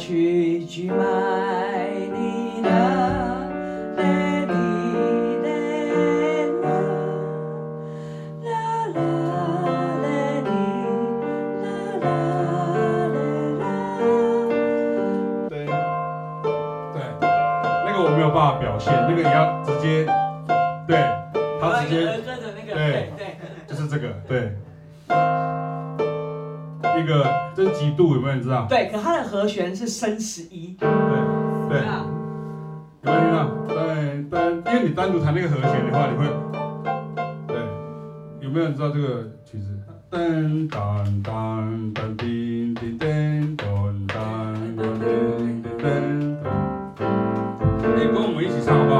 去去买你的对对那个我没有办法表现那个你要直接对他直接对对。就是这个对。可它的和弦是升十一。对对。有没有听到？对对，因为你单独弹那个和弦的话，你会。对。有没有人知道这个曲子？噔噔噔噔叮叮噔噔噔噔噔噔噔。你跟我们一起唱好不好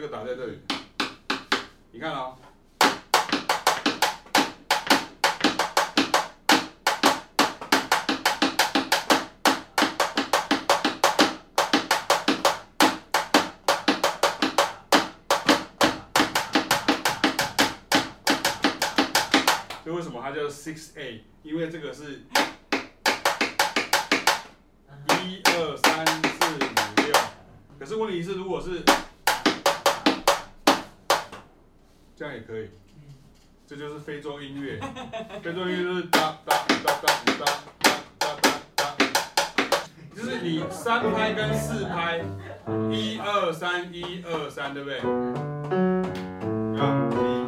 这个打在这里。你看啊这为什么它叫 sixa 因为这个是一二三四可是问题是，如果是这样也可以，这就是非洲音乐，非洲音乐就是哒哒哒哒哒哒哒哒，就是你三拍跟四拍，一二三一二三，对不对？啊。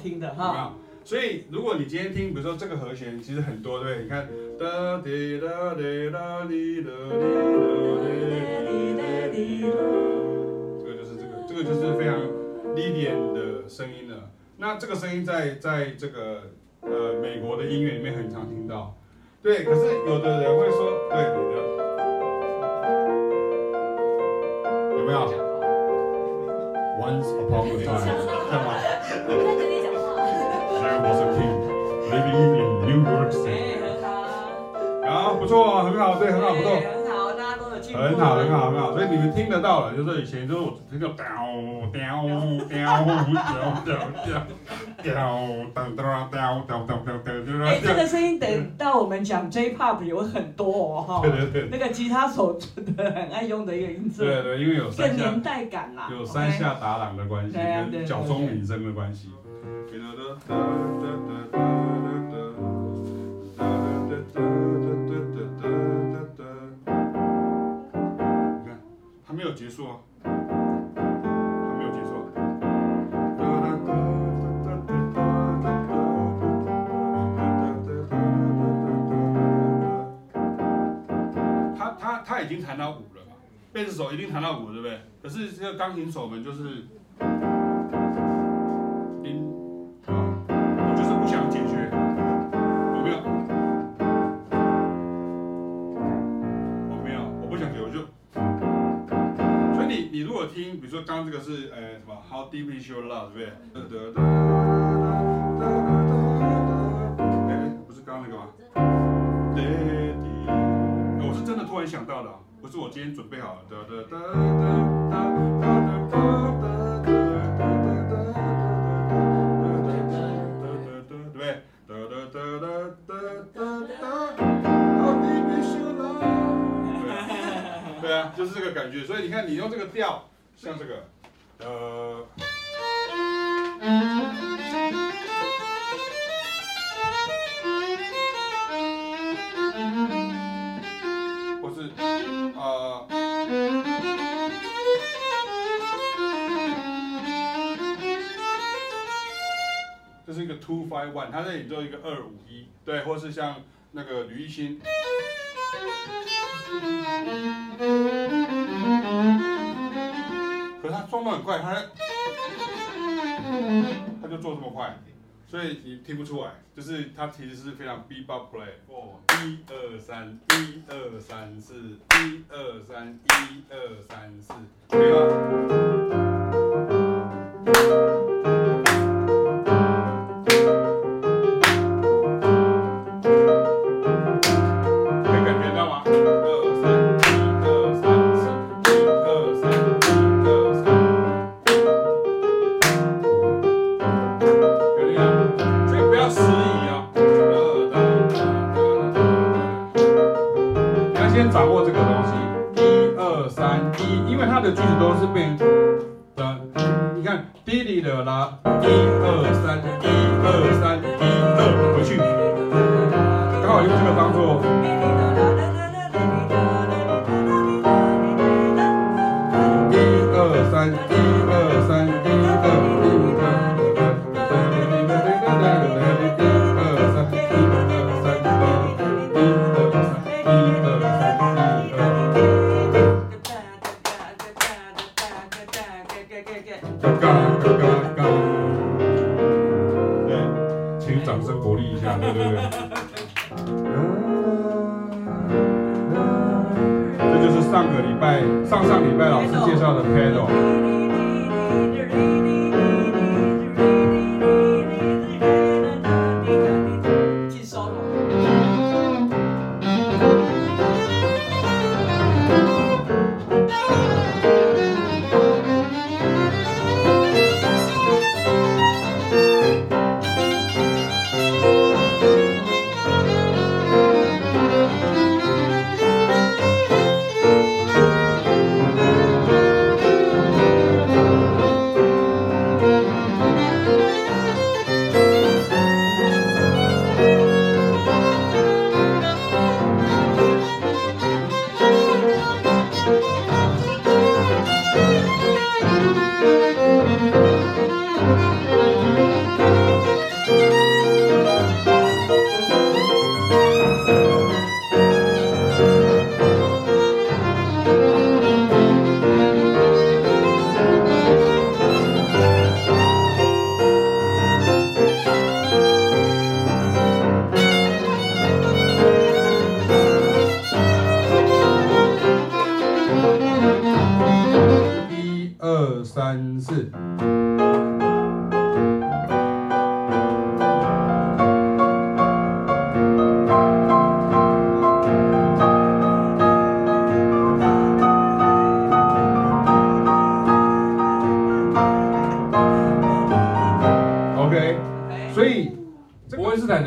听的哈，所以如果你今天听，比如说这个和弦，其实很多对，你看哒滴哒滴哒滴哒滴哒滴哒，这个就是这个，这个就是非常 Lydian 的声音了。那这个声音在在这个呃美国的音乐里面很常听到，对。可是有的人会说，对，有的 Once upon a time，干嘛？在这里讲话。I was a king living in New York City。啊，不错，很好，对，很好，不错。很好，很好，很好，很好。所以你们听得到了，就是以前就是我听到掉掉掉掉掉掉哎，这个声音等到我们讲 J-Pop 有很多哦，哈。对对对。那个吉他手真的很爱用的一个音色。对对，因为有三下。年代感啦。有三下打朗的关系，跟脚中鸣声的关系。没有结束啊，还没有结束。他他他已经弹到五了嘛，贝斯手一定弹到五，对不对？可是这个钢琴手们就是。刚刚这个是呃什么？How deep is your love，对不对？哎，不是刚刚那个吗？我是真的突然想到的，不是我今天准备好了。对不对？对啊，就是这个感觉。所以你看，你用这个调。像这个，呃，或是啊，这是一个 two five one，它这里做一个二五一，对，或是像那个吕一新。他装的很快，他他就做这么快，所以你听不出来，就是他其实是非常 bebop play，哦，一二三，一二三四，一二三，一二三四，句子都是变成，你看滴滴的啦，一二三，一二三，一二回去，刚好用这个当做。一二三，一。对对对，这就是上个礼拜，上上礼拜老师介绍的 panel。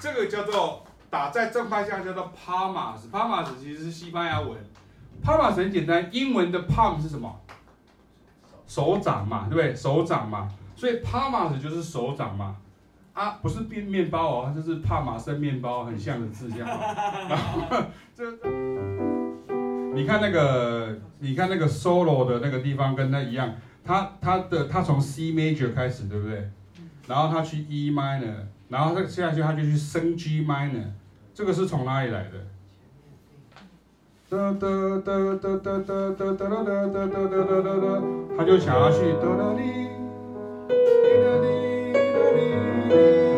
这个叫做打在正方向叫做 palmas，palmas 其实是西班牙文，palmas 很简单，英文的 palm 是什么？手掌嘛，对不对？手掌嘛。所以帕玛斯就是手掌嘛，啊，不是变面包哦，它就是帕玛森面包，很像的字这样。然后这，你看那个，你看那个 solo 的那个地方跟它一样，它它的它从 C major 开始，对不对？然后它去 E minor，然后它接下去他就去升 G minor，这个是从哪里来的？哒哒哒哒哒哒哒哒哒哒哒哒哒哒哒，他就想要去哒哒哩。他